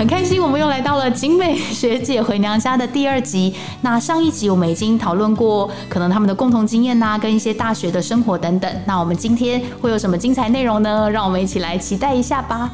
很开心，我们又来到了景美学姐回娘家的第二集。那上一集我们已经讨论过，可能他们的共同经验呐，跟一些大学的生活等等。那我们今天会有什么精彩内容呢？让我们一起来期待一下吧。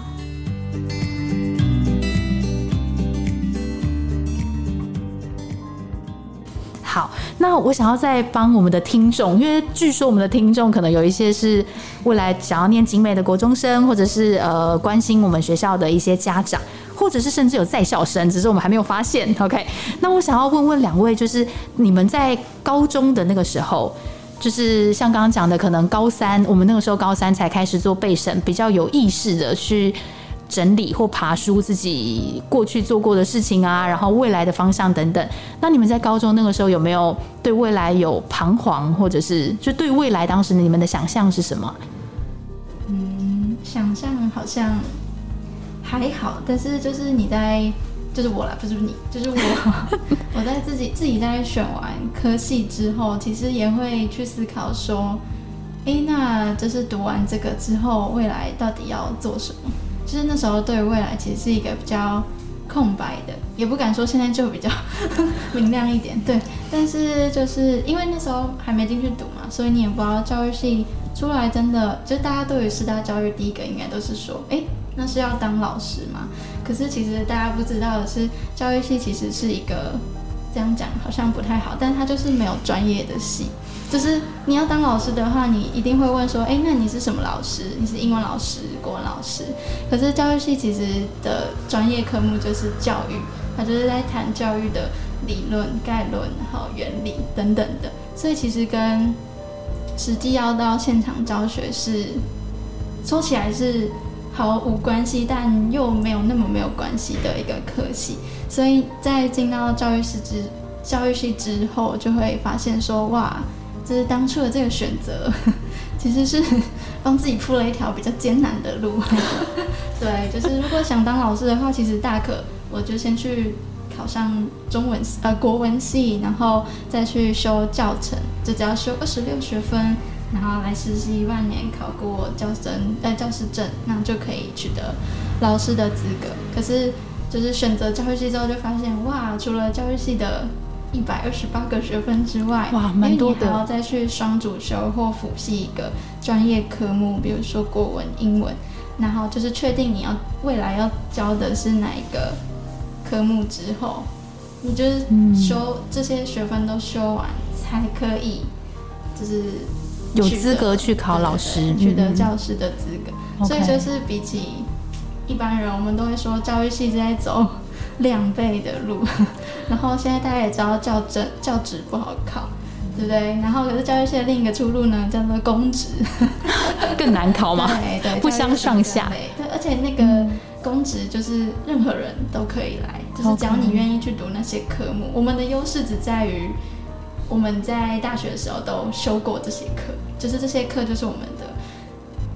好，那我想要再帮我们的听众，因为据说我们的听众可能有一些是未来想要念景美的国中生，或者是呃关心我们学校的一些家长。或者是甚至有在校生，只是我们还没有发现。OK，那我想要问问两位，就是你们在高中的那个时候，就是像刚刚讲的，可能高三，我们那个时候高三才开始做备审，比较有意识的去整理或爬书自己过去做过的事情啊，然后未来的方向等等。那你们在高中那个时候有没有对未来有彷徨，或者是就对未来当时你们的想象是什么？嗯，想象好像。还好，但是就是你在，就是我啦，不是你，就是我。我在自己自己在选完科系之后，其实也会去思考说，哎，那就是读完这个之后，未来到底要做什么？就是那时候对未来其实是一个比较空白的，也不敢说现在就比较 明亮一点。对，但是就是因为那时候还没进去读嘛，所以你也不知道教育系出来真的，就大家对于师大教育第一个应该都是说，哎。那是要当老师吗？可是其实大家不知道的是，教育系其实是一个这样讲好像不太好，但它就是没有专业的系。就是你要当老师的话，你一定会问说，哎，那你是什么老师？你是英文老师、国文老师？可是教育系其实的专业科目就是教育，它就是在谈教育的理论、概论、然后原理等等的。所以其实跟实际要到现场教学是说起来是。毫无关系，但又没有那么没有关系的一个科系，所以在进到教育系之教育系之后，就会发现说，哇，就是当初的这个选择，其实是帮自己铺了一条比较艰难的路。对，就是如果想当老师的话，其实大可我就先去考上中文呃国文系，然后再去修教程，就只要修二十六学分。然后来实习半年，考过教生呃教师证，那就可以取得老师的资格。可是就是选择教育系之后，就发现哇，除了教育系的一百二十八个学分之外，哇，蛮多的。还要再去双主修或辅系一个专业科目，比如说国文、英文。然后就是确定你要未来要教的是哪一个科目之后，你就是修这些学分都修完才可以，就是。有资格去考老师，取得教师的资格，所以就是比起一般人，我们都会说教育系在走两倍的路。然后现在大家也知道教证教职不好考，对不对？然后可是教育系的另一个出路呢，叫做公职，更难考吗？对 对，不相上下。对，而且那个公职就是任何人都可以来，就是只要你愿意去读那些科目。我们的优势只在于。我们在大学的时候都修过这些课，就是这些课就是我们的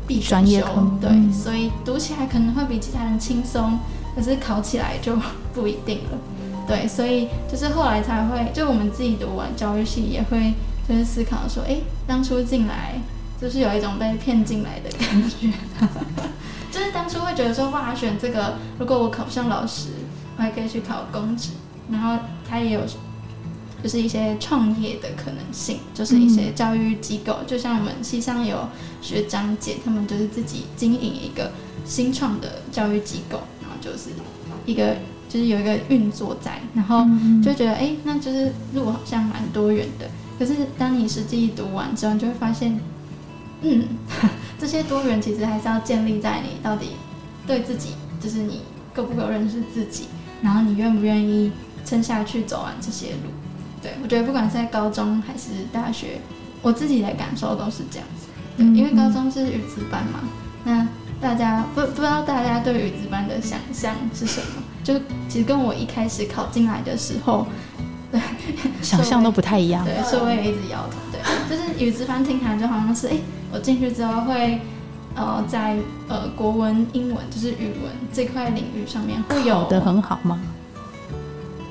必专业科目，对，所以读起来可能会比其他人轻松，可是考起来就不一定了，对，所以就是后来才会，就我们自己读完教育系也会就是思考说，哎，当初进来就是有一种被骗进来的感觉，就是当初会觉得说，哇，选这个，如果我考不上老师，我还可以去考公职，然后他也有。就是一些创业的可能性，就是一些教育机构，就像我们西上有学长姐，他们就是自己经营一个新创的教育机构，然后就是一个就是有一个运作在，然后就觉得哎，那就是路好像蛮多元的。可是当你实际读完之后，你就会发现，嗯，这些多元其实还是要建立在你到底对自己，就是你够不够认识自己，然后你愿不愿意撑下去走完这些路。对，我觉得不管是在高中还是大学，我自己的感受都是这样子。对，因为高中是语资班嘛，那大家不不知道大家对语资班的想象是什么？就其实跟我一开始考进来的时候，对，想象都不太一样。对，所以我也一直摇头。对，就是语资班听起来就好像是，哎，我进去之后会，呃，在呃国文、英文，就是语文这块领域上面会有的很好吗？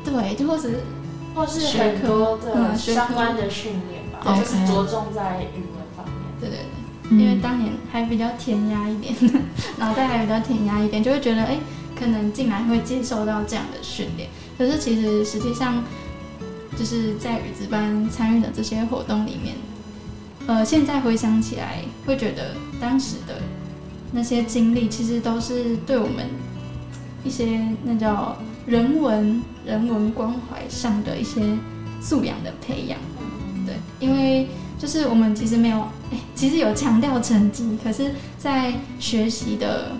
对，就或者。或是很多的相关的训练吧，就是着重在语文方面。对对对，因为当年还比较填鸭一点，脑袋还比较填鸭一点，就会觉得哎，可能进来会接受到这样的训练。可是其实实际上，就是在语子班参与的这些活动里面，呃，现在回想起来，会觉得当时的那些经历，其实都是对我们一些那叫人文人文关怀上的一些素养的培养。对，因为就是我们其实没有，哎，其实有强调成绩，可是，在学习的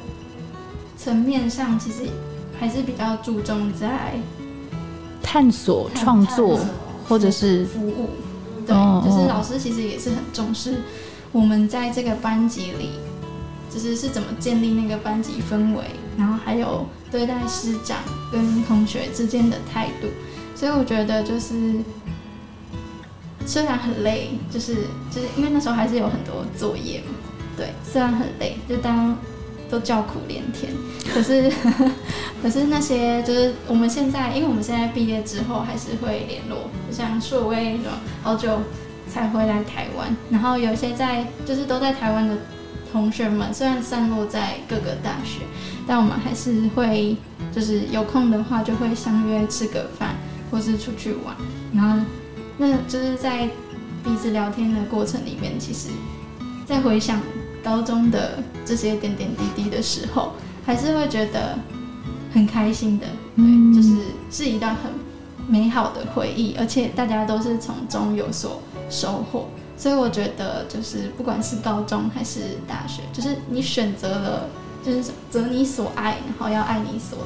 层面上，其实还是比较注重在探索、创作，或者是服务。对，就是老师其实也是很重视我们在这个班级里，就是是怎么建立那个班级氛围，然后还有对待师长跟同学之间的态度。所以我觉得就是。虽然很累，就是就是因为那时候还是有很多作业嘛，对，虽然很累，就当都叫苦连天，可是 可是那些就是我们现在，因为我们现在毕业之后还是会联络，就像硕威那种好久才回来台湾，然后有些在就是都在台湾的同学们，虽然散落在各个大学，但我们还是会就是有空的话就会相约吃个饭，或是出去玩，然后。那就是在彼此聊天的过程里面，其实，在回想高中的这些点点滴滴的时候，还是会觉得很开心的。对，就是是一段很美好的回忆，而且大家都是从中有所收获。所以我觉得，就是不管是高中还是大学，就是你选择了，就是择你所爱，然后要爱你所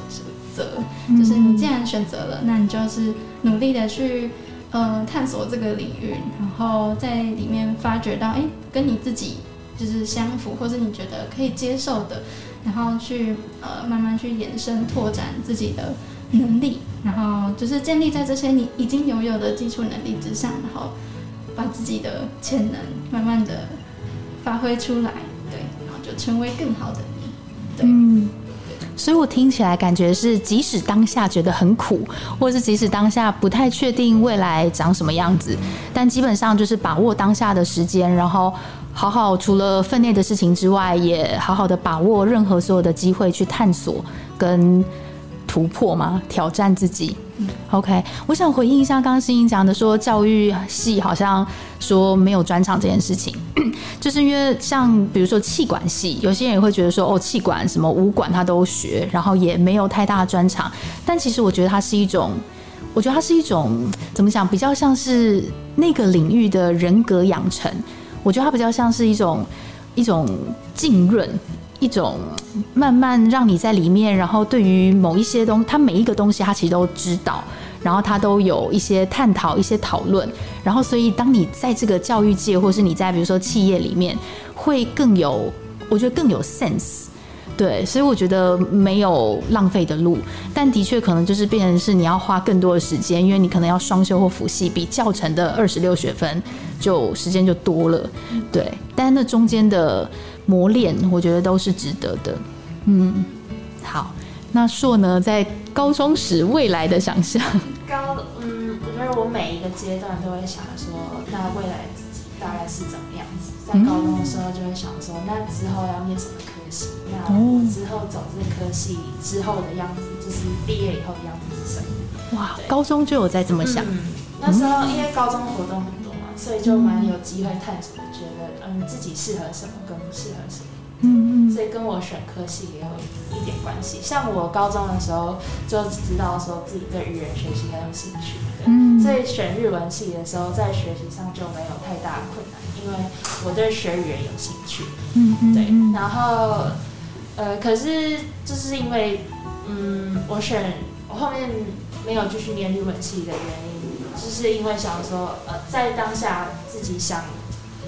择。就是你既然选择了，那你就是努力的去。呃，探索这个领域，然后在里面发掘到，哎，跟你自己就是相符，或是你觉得可以接受的，然后去呃慢慢去延伸拓展自己的能力，然后就是建立在这些你已经拥有的基础能力之上，然后把自己的潜能慢慢的发挥出来，对，然后就成为更好的你，对。所以我听起来感觉是，即使当下觉得很苦，或是即使当下不太确定未来长什么样子，但基本上就是把握当下的时间，然后好好除了分内的事情之外，也好好的把握任何所有的机会去探索跟。突破吗？挑战自己。OK，我想回应一下刚刚欣欣讲的，说教育系好像说没有专场这件事情，就是因为像比如说气管系，有些人也会觉得说哦，气管什么武管他都学，然后也没有太大的专场。但其实我觉得它是一种，我觉得它是一种怎么讲，比较像是那个领域的人格养成。我觉得它比较像是一种一种浸润。一种慢慢让你在里面，然后对于某一些东，他每一个东西他其实都知道，然后他都有一些探讨、一些讨论，然后所以当你在这个教育界，或是你在比如说企业里面，会更有，我觉得更有 sense，对，所以我觉得没有浪费的路，但的确可能就是变成是你要花更多的时间，因为你可能要双修或辅系，比教程的二十六学分就时间就多了，对，但那中间的。磨练，我觉得都是值得的。嗯，好，那硕呢，在高中时未来的想象，高，嗯，我觉得我每一个阶段都会想说，那未来自己大概是怎么样子？在高中的时候就会想说，那之后要念什么科系？那之后走这科系之后的样子，就是毕业以后的样子是什么？哇，高中就有在这么想。嗯那时候因为高中活动所以就蛮有机会探索，觉得。嗯，自己适合什么跟不适合什么，嗯嗯，所以跟我选科系也有一点关系。像我高中的时候就知道说自己对语言学习很有兴趣，嗯，所以选日文系的时候在学习上就没有太大的困难，因为我对学语言有兴趣，嗯嗯，对。然后，呃，可是就是因为，嗯，我选我后面没有继续念日文系的原因，就是因为想说，呃，在当下自己想。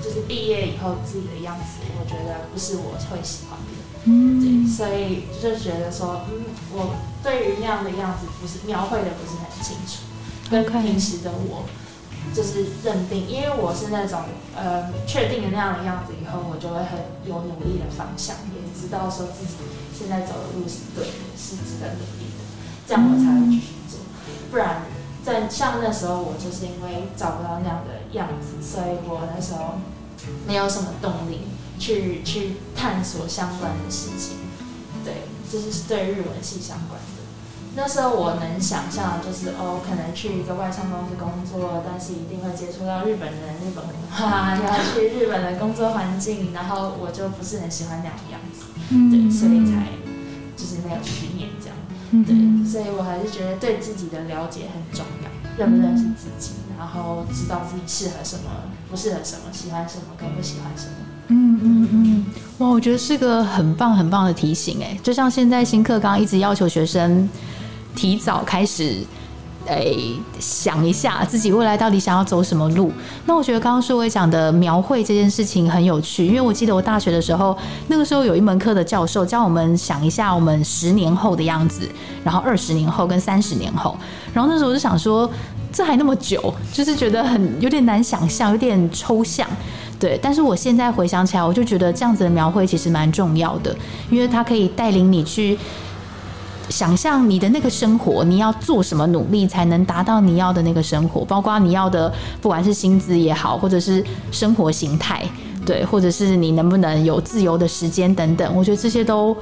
就是毕业以后自己的样子，我觉得不是我会喜欢的，嗯，对，所以就觉得说，嗯，我对于那样的样子不是描绘的不是很清楚，跟平时的我就是认定，因为我是那种呃确定了那样的样子以后，我就会很有努力的方向，也知道说自己现在走的路是对的，是值得努力的，这样我才会继续做，不然在像那时候我就是因为找不到那样的样子，所以我那时候。没有什么动力去去探索相关的事情，对，就是对日文系相关的。那时候我能想象，就是哦，可能去一个外商公司工作，但是一定会接触到日本人、日本文化，要去日本的工作环境，然后我就不是很喜欢那样的样子，对，所以才就是没有去。对，所以我还是觉得对自己的了解很重要，认不认识自己，然后知道自己适合什么，不适合什么，喜欢什么，跟不喜欢什么。嗯嗯嗯，哇，我觉得是个很棒很棒的提醒哎，就像现在新课刚刚一直要求学生。提早开始，诶，想一下自己未来到底想要走什么路。那我觉得刚刚舒伟讲的描绘这件事情很有趣，因为我记得我大学的时候，那个时候有一门课的教授教我们想一下我们十年后的样子，然后二十年后跟三十年后。然后那时候我就想说，这还那么久，就是觉得很有点难想象，有点抽象。对，但是我现在回想起来，我就觉得这样子的描绘其实蛮重要的，因为它可以带领你去。想象你的那个生活，你要做什么努力才能达到你要的那个生活？包括你要的，不管是薪资也好，或者是生活形态，对，或者是你能不能有自由的时间等等，我觉得这些都。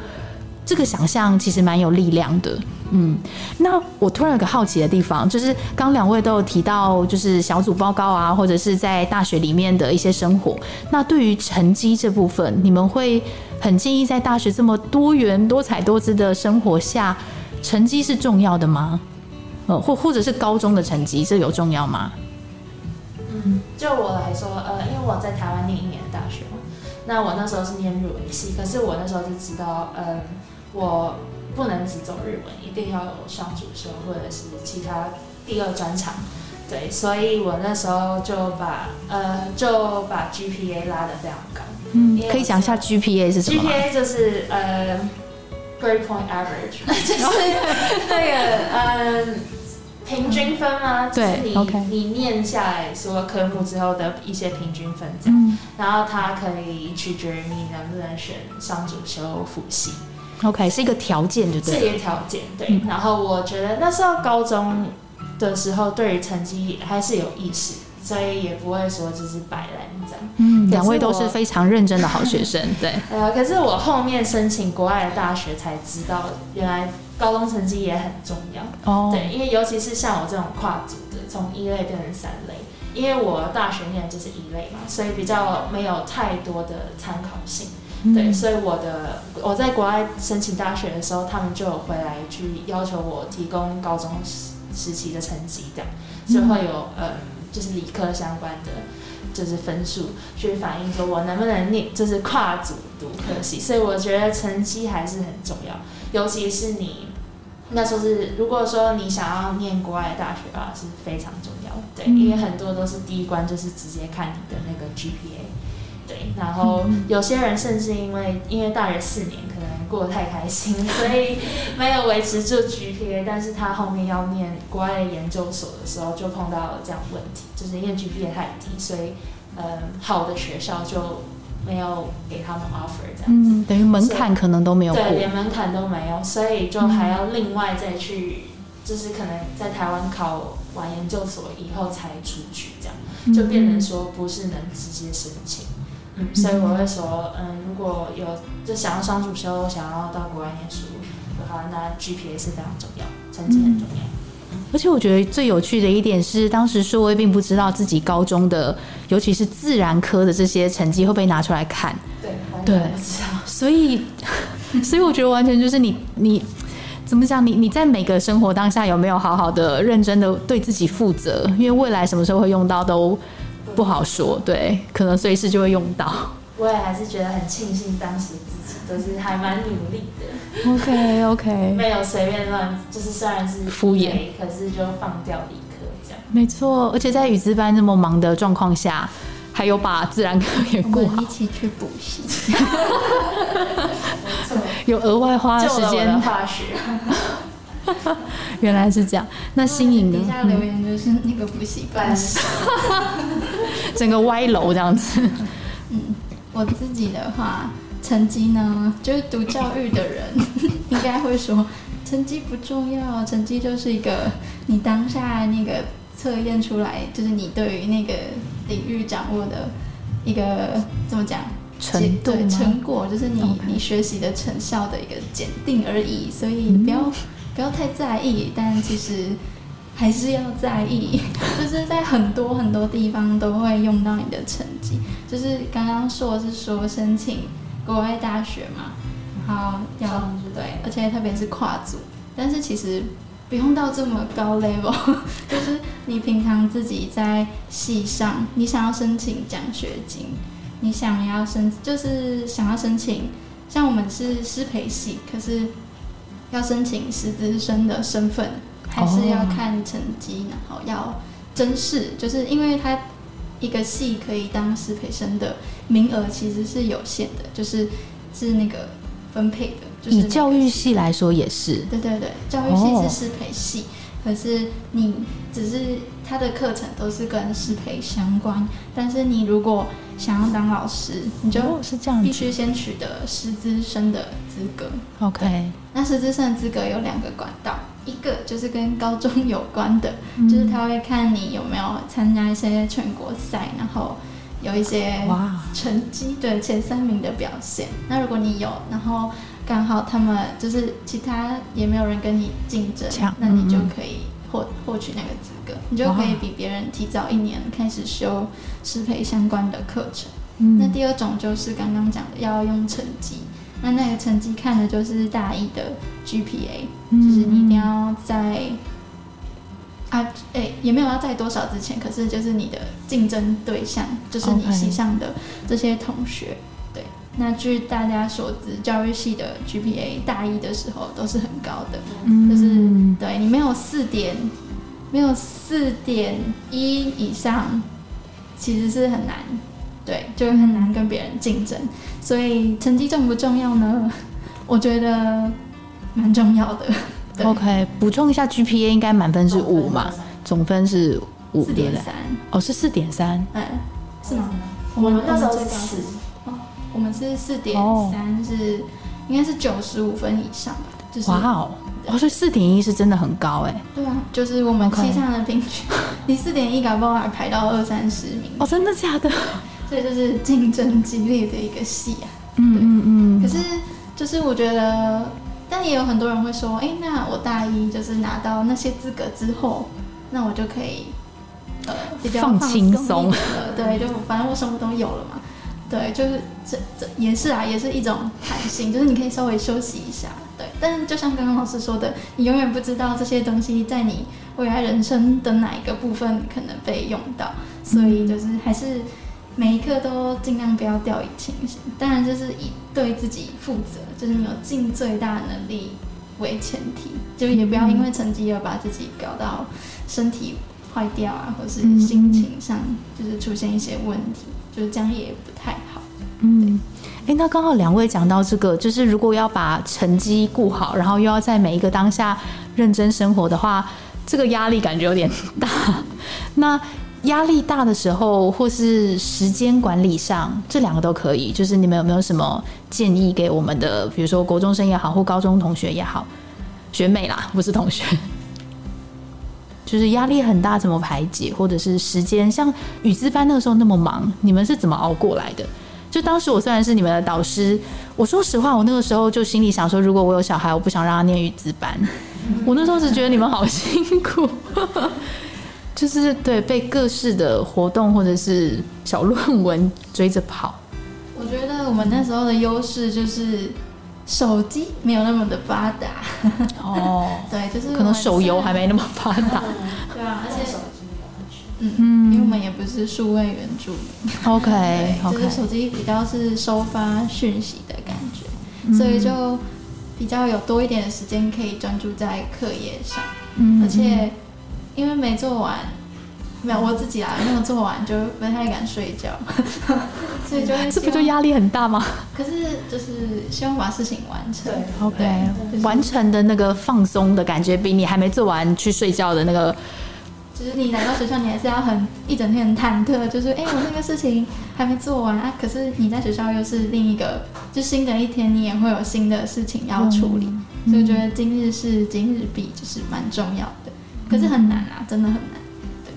这个想象其实蛮有力量的，嗯，那我突然有个好奇的地方，就是刚两位都有提到，就是小组报告啊，或者是在大学里面的一些生活。那对于成绩这部分，你们会很建议在大学这么多元、多彩多姿的生活下，成绩是重要的吗？呃，或或者是高中的成绩，这有重要吗？嗯，就我来说，呃，因为我在台湾念一年的大学嘛，那我那时候是念日文系，可是我那时候就知道，嗯。我不能只走日文，一定要有双主修或者是其他第二专长，对，所以我那时候就把呃就把 GPA 拉得非常高。嗯，可以讲一下 GPA 是什么？GPA 就是呃 Grade Point Average，就是那个呃平均分吗？对，OK。你念下来所有科目之后的一些平均分这样，然后它可以取决于你能不能选双主修辅系。OK，是一个条件，对不对？是一个条件，对。然后我觉得那时候高中的时候，对于成绩还是有意识，所以也不会说就是摆烂这样。嗯，两位都是非常认真的好学生，对。呃，可是我后面申请国外的大学才知道，原来高中成绩也很重要。哦。对，因为尤其是像我这种跨组的，从一类变成三类，因为我大学念的就是一类嘛，所以比较没有太多的参考性。对，所以我的我在国外申请大学的时候，他们就有回来去要求我提供高中时时期的成绩，这样就会有嗯，就是理科相关的，就是分数去反映说我能不能念，就是跨组读科系。所以我觉得成绩还是很重要，尤其是你那时候是如果说你想要念国外的大学啊，是非常重要。对，因为很多都是第一关就是直接看你的那个 GPA。对，然后有些人甚至因为因为大学四年可能过得太开心，所以没有维持住 GPA，但是他后面要念国外的研究所的时候，就碰到了这样问题，就是因为 GPA 太低，所以嗯，好的学校就没有给他们 offer 这样。子，等于门槛可能都没有对，连门槛都没有，所以就还要另外再去，就是可能在台湾考完研究所以后才出去，这样就变成说不是能直接申请。嗯，所以我会说，嗯，如果有就想要双主修，想要到国外念书的话，那 GPA 是非常重要，成绩很重要。而且我觉得最有趣的一点是，当时硕威并不知道自己高中的，尤其是自然科的这些成绩会被拿出来看。对，对。所以，所以我觉得完全就是你，你怎么讲？你你在每个生活当下有没有好好的、认真的对自己负责？因为未来什么时候会用到都。不好说，对，可能随时就会用到。我也还是觉得很庆幸，当时自己都是还蛮努力的。OK OK，没有随便乱，就是虽然是敷衍，可是就放掉理科这样。没错，而且在语资班那么忙的状况下，还有把自然科也过好，一起去补习。有额外花的时间化学。原来是这样，那新颖底下留言就是那个补习班，整个歪楼这样子。嗯，我自己的话，成绩呢，就是读教育的人应该会说，成绩不重要，成绩就是一个你当下那个测验出来，就是你对于那个领域掌握的一个怎么讲？程度对成果，就是你你学习的成效的一个检定而已，所以不要、不要太在意，但其实还是要在意，就是在很多很多地方都会用到你的成绩，就是刚刚说是说申请国外大学嘛，然后要对，而且特别是跨组，但是其实不用到这么高 level，就是你平常自己在系上，你想要申请奖学金，你想要申就是想要申请，像我们是师培系，可是要申请师资生的身份，还是要看成绩，然后要真试，就是因为他一个系可以当师培生的名额其实是有限的，就是是那个分配的，就是以教育系来说也是，对对对，教育系哦。是师培系，可是你只是他的课程都是跟师培相关，但是你如果想要当老师，你就哦是这样必子须先取得师资生的资格。，OK，那师资生的资格有两个管道，一个就是跟高中有关的，嗯。就是他会看你有没有参加一些全国赛，然后有一些哇，成绩对前三名的表现。那如果你有，然后刚好他们就是其他也没有人跟你竞争，那你就可以获获取那个资格，你就可以比别人提早一年开始修适配相关的课程。嗯。那第二种就是刚刚讲的要用成绩，那那个成绩看的就是大一的 GPA，、就是你一定要在啊，诶、也没有要在多少之前，可是就是你的竞争对象就是你系上的这些同学。对，那据大家所知，教育系的 GPA 大一的时候都是很高的，嗯就是对你没有四点，没有四点一以上，其实是很难，对，就很难跟别人竞争。所以成绩重不重要呢？我觉得蛮重要的。OK，补充一下，GPA 应该满分是五嘛，总分是五？四点三，哦，是四点三，嗯，是吗？我们那时候最高是四，哦，我们是四点哦三，是应该是九十五分以上吧？就是哇哦，哦，所以四点一是真的很高哎，对啊，就是我们系上的平均，你四点一搞不好还排到二三十名，哦，真的假的？所以就是竞争激烈的一个戏啊。嗯嗯嗯，可是就是我觉得，但也有很多人会说，哎、那我大一就是拿到那些资格之后，那我就可以呃比较放放轻松一点了，对，就反正我什么都有了嘛。对，就是这这也是啊，也是一种弹性，就是你可以稍微休息一下，对。但是就像刚刚老师说的，你永远不知道这些东西在你未来人生的哪一个部分可能被用到，所以就是还是每一刻都尽量不要掉以轻心。当然，就是以对自己负责，就是你有尽最大能力为前提，就也不要因为成绩而把自己搞到身体坏掉啊，或是心情上就是出现一些问题，就是这样也不太好。嗯，哎，那刚好两位讲到这个，就是如果要把成绩顾好，然后又要在每一个当下认真生活的话，这个压力感觉有点大。那压力大的时候，或是时间管理上，这两个都可以。就是你们有没有什么建议给我们的，比如说国中生也好，或高中同学也好，学妹啦，不是同学。就是压力很大，怎么排解，或者是时间，像语资班那个时候那么忙，你们是怎么熬过来的？就当时我虽然是你们的导师，我说实话，我那个时候就心里想说，如果我有小孩，我不想让他念语资班。我那时候只觉得你们好辛苦，就是对被各式的活动或者是小论文追着跑。我觉得我们那时候的优势就是手机没有那么的发达，哦，对，就是可能手游还没那么发达。对啊，而且手机有很全。嗯，因为我们也不是数位原住民。OK 对，就是手机比较是收发讯息的感觉，嗯。所以就比较有多一点的时间可以专注在课业上，嗯而且因为没做完，没有我自己啊，没有做完就不太敢睡觉，所以就会这不就压力很大吗可是就是希望把事情完成。对？OK，对完成的那个放松的感觉，比你还没做完去睡觉的那个就是你来到学校，你还是要很一整天很忐忑，就是哎、我那个事情还没做完啊。可是你在学校又是另一个，就新的一天，你也会有新的事情要处理，所以我觉得今日事今日毕就是蛮重要的。可是很难啊，真的很难。对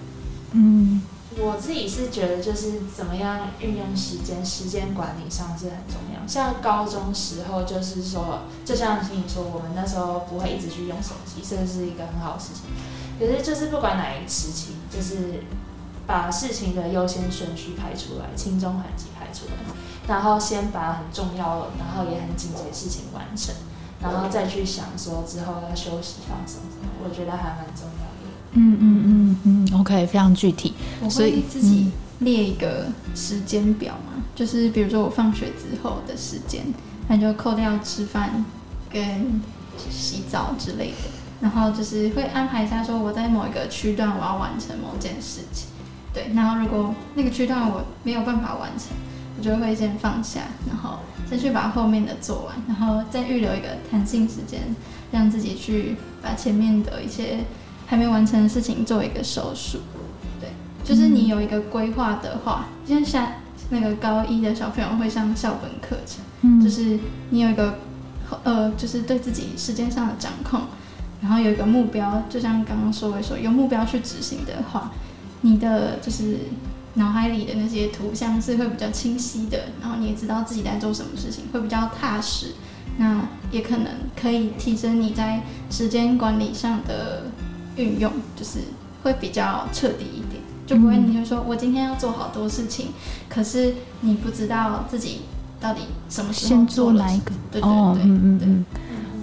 嗯，我自己是觉得，就是怎么样运用时间，时间管理上是很重要。像高中时候，就是说，就像听你说，我们那时候不会一直去用手机，这是一个很好的事情。可是，就是不管哪一个时期，就是把事情的优先顺序排出来，轻重缓急排出来，然后先把很重要，然后也很紧急的事情完成，然后再去想说之后要休息放松什么，我觉得还蛮重要的。嗯嗯嗯嗯，OK，非常具体。我会自己列一个时间表嘛，就是比如说我放学之后的时间，那就扣掉吃饭跟洗澡之类的，然后就是会安排一下说我在某一个区段我要完成某件事情。对，然后如果那个区段我没有办法完成，我就会先放下，然后先去把后面的做完，然后再预留一个弹性时间，让自己去把前面的一些。还没完成的事情做一个手术，对，就是你有一个规划的话，像下那个高一的小朋友会上校本课程，嗯，就是你有一个呃，就是对自己时间上的掌控，然后有一个目标，就像刚刚说的说，有目标去执行的话，你的就是脑海里的那些图像是会比较清晰的，然后你也知道自己在做什么事情，会比较踏实，那也可能可以提升你在时间管理上的。运用就是会比较彻底一点，就不会你就说我今天要做好多事情，可是你不知道自己到底什么时候先做哪一个？对对对，嗯嗯嗯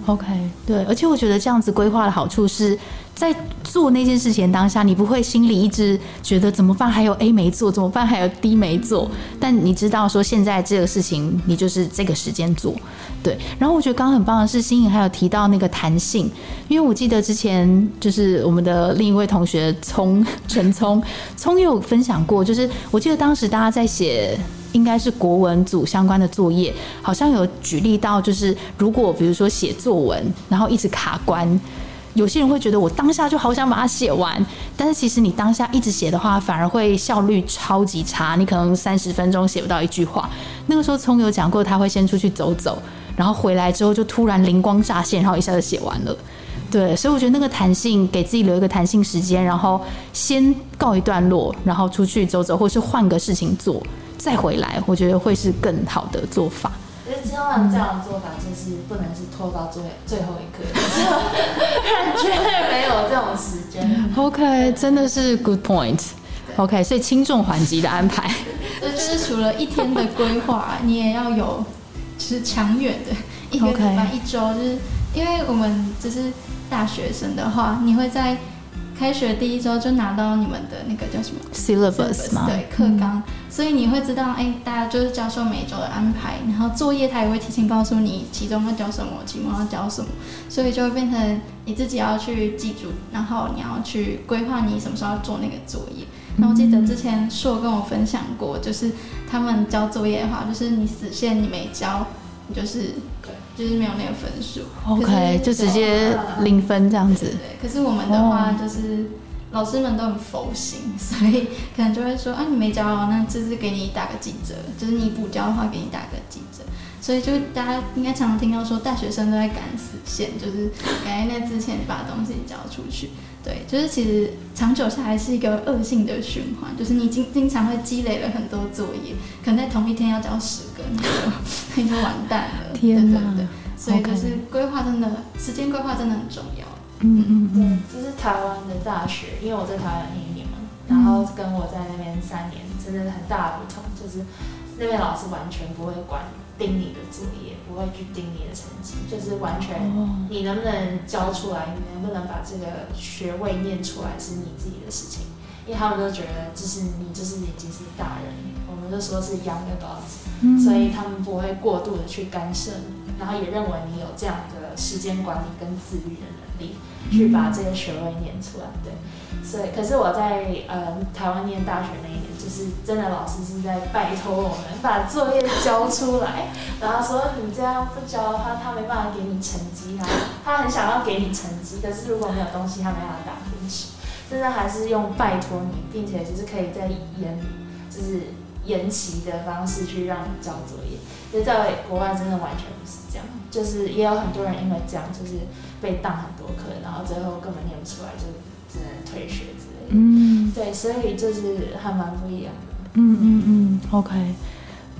，OK，对，而且我觉得这样子规划的好处是。在做那件事情当下，你不会心里一直觉得怎么办？还有 A 没做，怎么办？还有 D 没做。但你知道说现在这个事情，你就是这个时间做，对。然后我觉得刚刚很棒的是，新颖还有提到那个弹性，因为我记得之前就是我们的另一位同学聪陈聪聪有分享过，就是我记得当时大家在写应该是国文组相关的作业，好像有举例到，就是如果比如说写作文，然后一直卡关。有些人会觉得我当下就好想把它写完，但是其实你当下一直写的话，反而会效率超级差。你可能三十分钟写不到一句话。那个时候聪有讲过，他会先出去走走，然后回来之后就突然灵光乍现，然后一下就写完了。对，所以我觉得那个弹性，给自己留一个弹性时间，然后先告一段落，然后出去走走，或是换个事情做，再回来，我觉得会是更好的做法。可是千万这样的做法就是不能是拖到最最后一刻，绝对没有这种时间。OK，真的是 good point。OK，所以轻重缓急的安排，这就是除了一天的规划，你也要有就是长远的，一个礼拜、一周，就是因为我们就是大学生的话，你会在。开学第一周就拿到你们的那个叫什么 syllabus 吗？对，课纲，所以你会知道，哎，大家就是教授每周的安排，然后作业他也会提前告诉你，其中要教什么，期末要教什么，所以就会变成你自己要去记住，然后你要去规划你什么时候要做那个作业。那我记得之前硕跟我分享过，就是他们交作业的话，就是你死线你没交，你就是就是没有那个分数，OK，就直接零分这样子。对，可是我们的话就是老师们都很佛心，所以可能就会说啊，你没交，那这次给你打个几折，就是你补交的话给你打个几折。所以就大家应该常常听到说，大学生都在赶死线，就是赶在那之前把东西交出去。对，就是其实长久下来是一个恶性的循环，就是你经经常会积累了很多作业，可能在同一天要交十个，那就 那就完蛋了。天哪！所以就是规划真的，时间规划真的很重要。嗯嗯嗯，这是台湾的大学，因为我在台湾念一年嘛，然后跟我在那边三年，真的很大的不同，就是那边老师完全不会管。盯你的作业，不会去盯你的成绩，就是完全你能不能交出来，你能不能把这个学位念出来是你自己的事情。因为他们都觉得，就是你就是已经是大人，我们就说是 young adults，所以他们不会过度的去干涉你，然后也认为你有这样的时间管理跟自律的能力，去把这些学位念出来。对，所以可是我在呃台湾念大学那一年。是真的，老师是在拜托我们把作业交出来，然后说你这样不交的话，他没办法给你成绩。啊他很想要给你成绩，可是如果没有东西，他没办法打分数。真的还是用拜托你，并且就是可以在延，就是延期的方式去让你交作业。就在国外，真的完全不是这样，就是也有很多人因为这样，就是被当很多课，然后最后根本念不出来，就只能退学。嗯，对，所以就是还蛮不一样的。嗯嗯嗯，OK，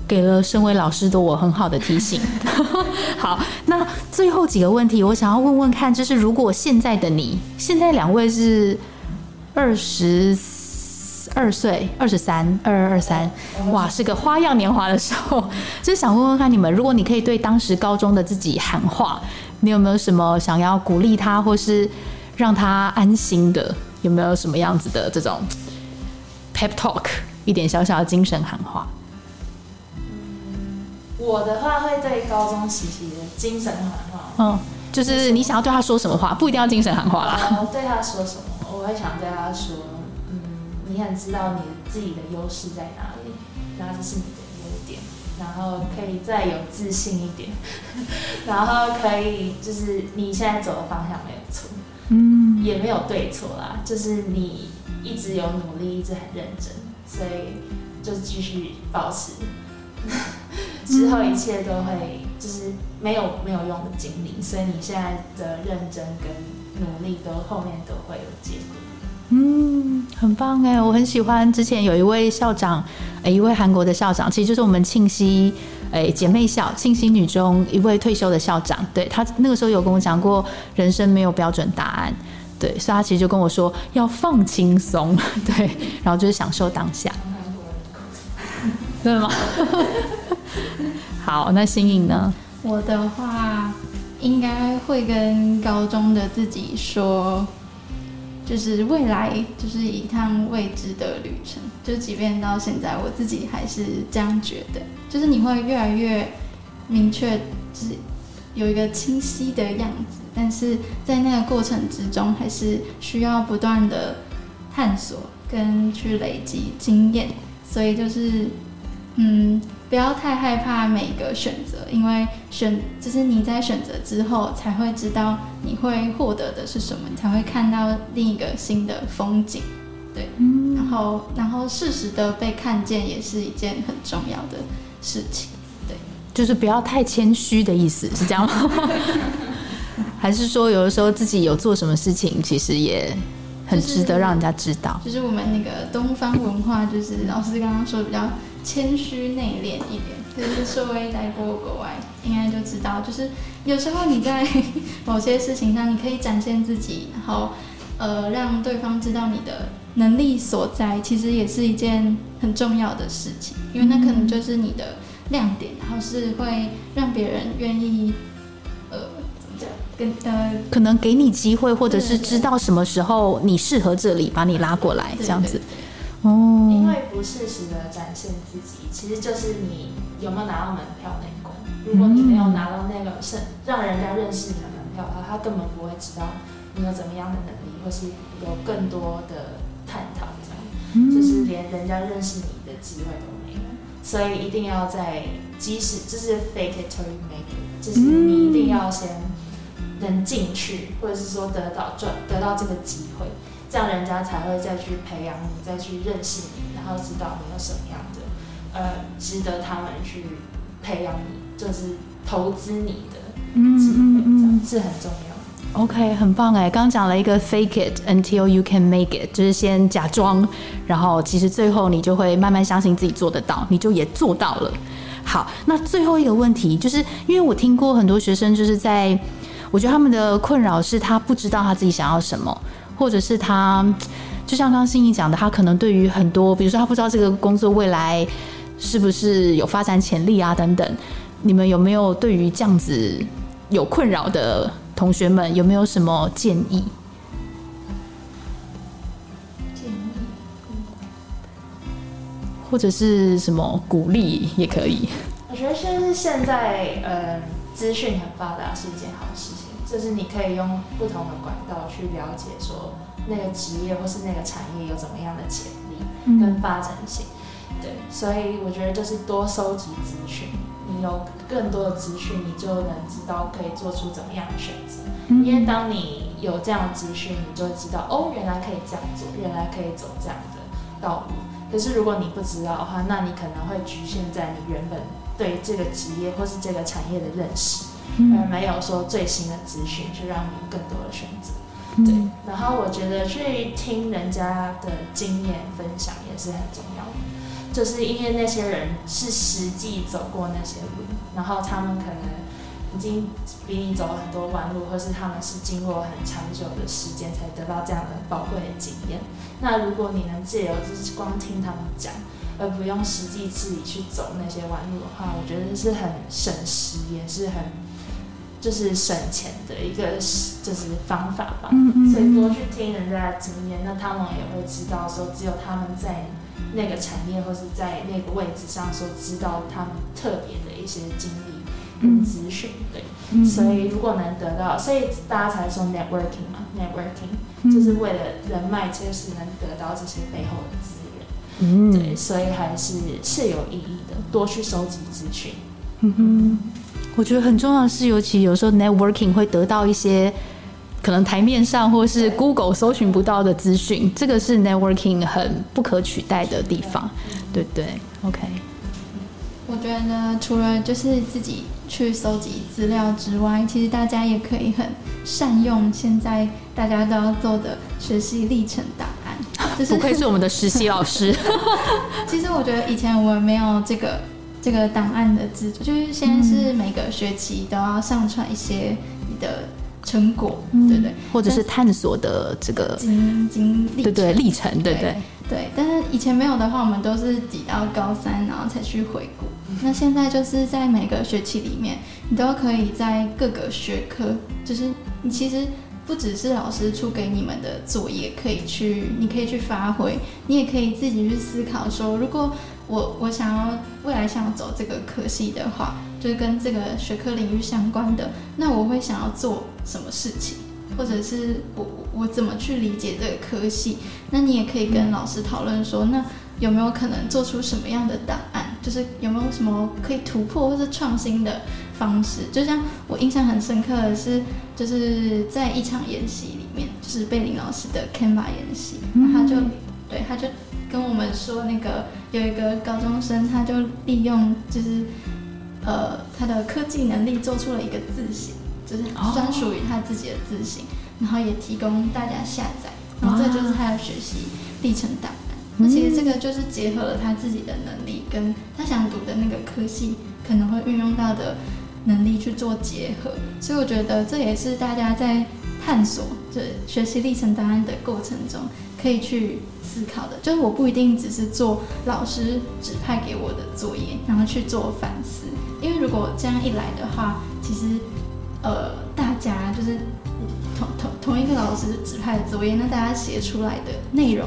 给了身为老师的我很好的提醒。好，那最后几个问题，我想要问问看，就是如果现在的你，现在两位是二十。二岁，二十三，二二二三，哇，是个花样年华的时候，就是想问问看你们，如果你可以对当时高中的自己喊话，你有没有什么想要鼓励他，或是让他安心的？有没有什么样子的这种 pep talk，一点小小的精神喊话？嗯，我的话会对高中时期的精神喊话，嗯，就是你想要对他说什么话，不一定要精神喊话啦。对他说什么，我会想对他说。嗯你很知道你自己的优势在哪里，那这是你的优点，然后可以再有自信一点，然后可以就是你现在走的方向没有错，嗯，也没有对错啦，就是你一直有努力，一直很认真，所以就继续保持，之后一切都会就是没有没有用的经历，所以你现在的认真跟努力都后面都会有结果。嗯，很棒哎，我很喜欢。之前有一位校长，哎，一位韩国的校长，其实就是我们庆熙哎姐妹校庆熙女中一位退休的校长。对他那个时候有跟我讲过，人生没有标准答案。对，所以他其实就跟我说要放轻松，对，然后就是享受当下。真的吗？好，那新颖呢？我的话应该会跟高中的自己说。就是未来就是一趟未知的旅程，就即便到现在，我自己还是这样觉得。就是你会越来越明确，就是有一个清晰的样子，但是在那个过程之中，还是需要不断的探索跟去累积经验。所以就是，嗯。不要太害怕每个选择，因为选就是你在选择之后才会知道你会获得的是什么，你才会看到另一个新的风景，对，然后然后适时的被看见也是一件很重要的事情，对，就是不要太谦虚的意思是这样吗？还是说有的时候自己有做什么事情，其实也很值得让人家知道？就是我们那个东方文化，就是老师刚刚说比较。谦虚内敛一点，就是稍微待过国外，应该就知道，就是有时候你在某些事情上，你可以展现自己，然后呃让对方知道你的能力所在，其实也是一件很重要的事情，因为那可能就是你的亮点，然后是会让别人愿意呃怎么讲，跟呃可能给你机会，或者是知道什么时候你适合这里，把你拉过来这样子。哦，因为不适时的展现自己，其实就是你有没有拿到门票那一关。如果你没有拿到那个是让人家认识你的门票的话，他根本不会知道你有怎么样的能力，或是有更多的探讨这样，就是连人家认识你的机会都没有。所以一定要在，即使就是 fake it till you make it，就是你一定要先能进去，或者是说得到赚得到这个机会。这样人家才会再去培养你，再去认识你，然后知道你有什么样的，呃，值得他们去培养你，就是投资你的机会，是很重要。OK，很棒哎，刚讲了一个 fake it until you can make it，就是先假装，然后其实最后你就会慢慢相信自己做得到，你就也做到了。好，那最后一个问题，就是因为我听过很多学生，就是在我觉得他们的困扰是他不知道他自己想要什么。或者是他，就像刚刚心怡讲的，他可能对于很多，比如说他不知道这个工作未来是不是有发展潜力啊等等。你们有没有对于这样子有困扰的同学们有没有什么建议？建议，或者是什么鼓励也可以。我觉得现在现在，嗯，资讯很发达是一件好事情。就是你可以用不同的管道去了解，说那个职业或是那个产业有怎么样的潜力跟发展性。对，所以我觉得就是多收集资讯，你有更多的资讯，你就能知道可以做出怎么样的选择。因为当你有这样的资讯，你就知道哦，原来可以这样做，原来可以走这样的道路。可是如果你不知道的话，那你可能会局限在你原本对这个职业或是这个产业的认识。而没有说最新的资讯，去让你更多的选择。对，然后我觉得去听人家的经验分享也是很重要的，就是因为那些人是实际走过那些路，然后他们可能已经比你走了很多弯路，或是他们是经过很长久的时间才得到这样的宝贵的经验。那如果你能借由就是光听他们讲，而不用实际自己去走那些弯路的话，我觉得是很省时，也是很。就是省钱的一个就是方法吧，所以多去听人家的经验，那他们也会知道说，只有他们在那个产业或是在那个位置上所知道他们特别的一些经历跟资讯，对，所以如果能得到，所以大家才说 networking 嘛，networking 就是为了人脉，就是能得到这些背后的资源，对，所以还是是有意义的，多去收集资讯，嗯哼。我觉得很重要的是，尤其有时候 networking 会得到一些可能台面上或是 Google 搜寻不到的资讯，这个是 networking 很不可取代的地方，对不对？OK。我觉得除了就是自己去搜集资料之外，其实大家也可以很善用现在大家都要做的学习历程档案。不愧是我们的实习老师。其实我觉得以前我们没有这个。这个档案的制作，就是先是每个学期都要上传一些你的成果，对对？或者是探索的这个经经历，对对历程，对对对。但是以前没有的话，我们都是挤到高三，然后才去回顾。那现在就是在每个学期里面，你都可以在各个学科，就是你其实不只是老师出给你们的作业可以去，你可以去发挥，你也可以自己去思考说，如果。我我想要未来想要走这个科系的话，就是跟这个学科领域相关的，那我会想要做什么事情，或者是我我怎么去理解这个科系？那你也可以跟老师讨论说，那有没有可能做出什么样的档案？就是有没有什么可以突破或是创新的方式？就像我印象很深刻的是，就是在一场演习里面，就是贝林老师的 Canva 演习，他就对他就。跟我们说，那个有一个高中生，他就利用就是呃他的科技能力做出了一个字型，就是专属于他自己的字型，然后也提供大家下载，然后这就是他的学习历程档案。那其实这个就是结合了他自己的能力，跟他想读的那个科系可能会运用到的能力去做结合，所以我觉得这也是大家在探索这学习历程档案的过程中可以去。思考的，就是我不一定只是做老师指派给我的作业，然后去做反思。因为如果这样一来的话，其实呃，大家就是同同同一个老师指派的作业，那大家写出来的内容、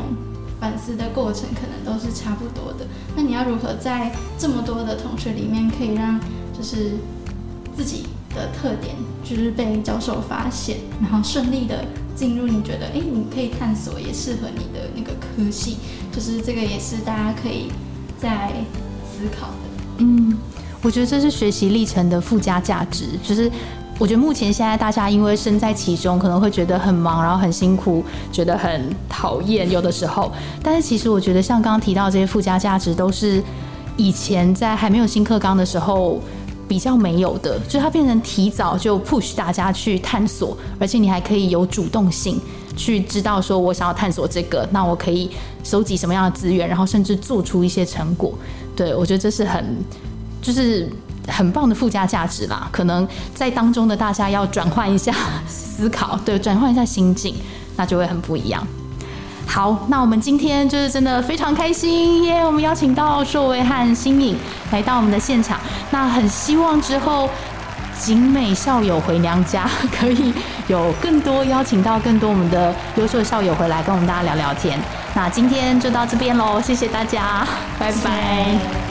反思的过程可能都是差不多的。那你要如何在这么多的同学里面，可以让就是自己的特点就是被教授发现，然后顺利的。进入你觉得哎，你可以探索也适合你的那个科系，就是这个也是大家可以在思考的。嗯，我觉得这是学习历程的附加价值。就是我觉得目前现在大家因为身在其中，可能会觉得很忙，然后很辛苦，觉得很讨厌，有的时候。但是其实我觉得像刚刚提到这些附加价值，都是以前在还没有新课纲的时候。比较没有的，就是它变成提早就 push 大家去探索，而且你还可以有主动性去知道说，我想要探索这个，那我可以收集什么样的资源，然后甚至做出一些成果。对我觉得这是很就是很棒的附加价值啦。可能在当中的大家要转换一下思考，对，转换一下心境，那就会很不一样。好，那我们今天就是真的非常开心耶！我们邀请到硕威和新颖来到我们的现场，那很希望之后景美校友回娘家，可以有更多邀请到更多我们的优秀校友回来跟我们大家聊聊天。那今天就到这边喽，谢谢大家，拜拜。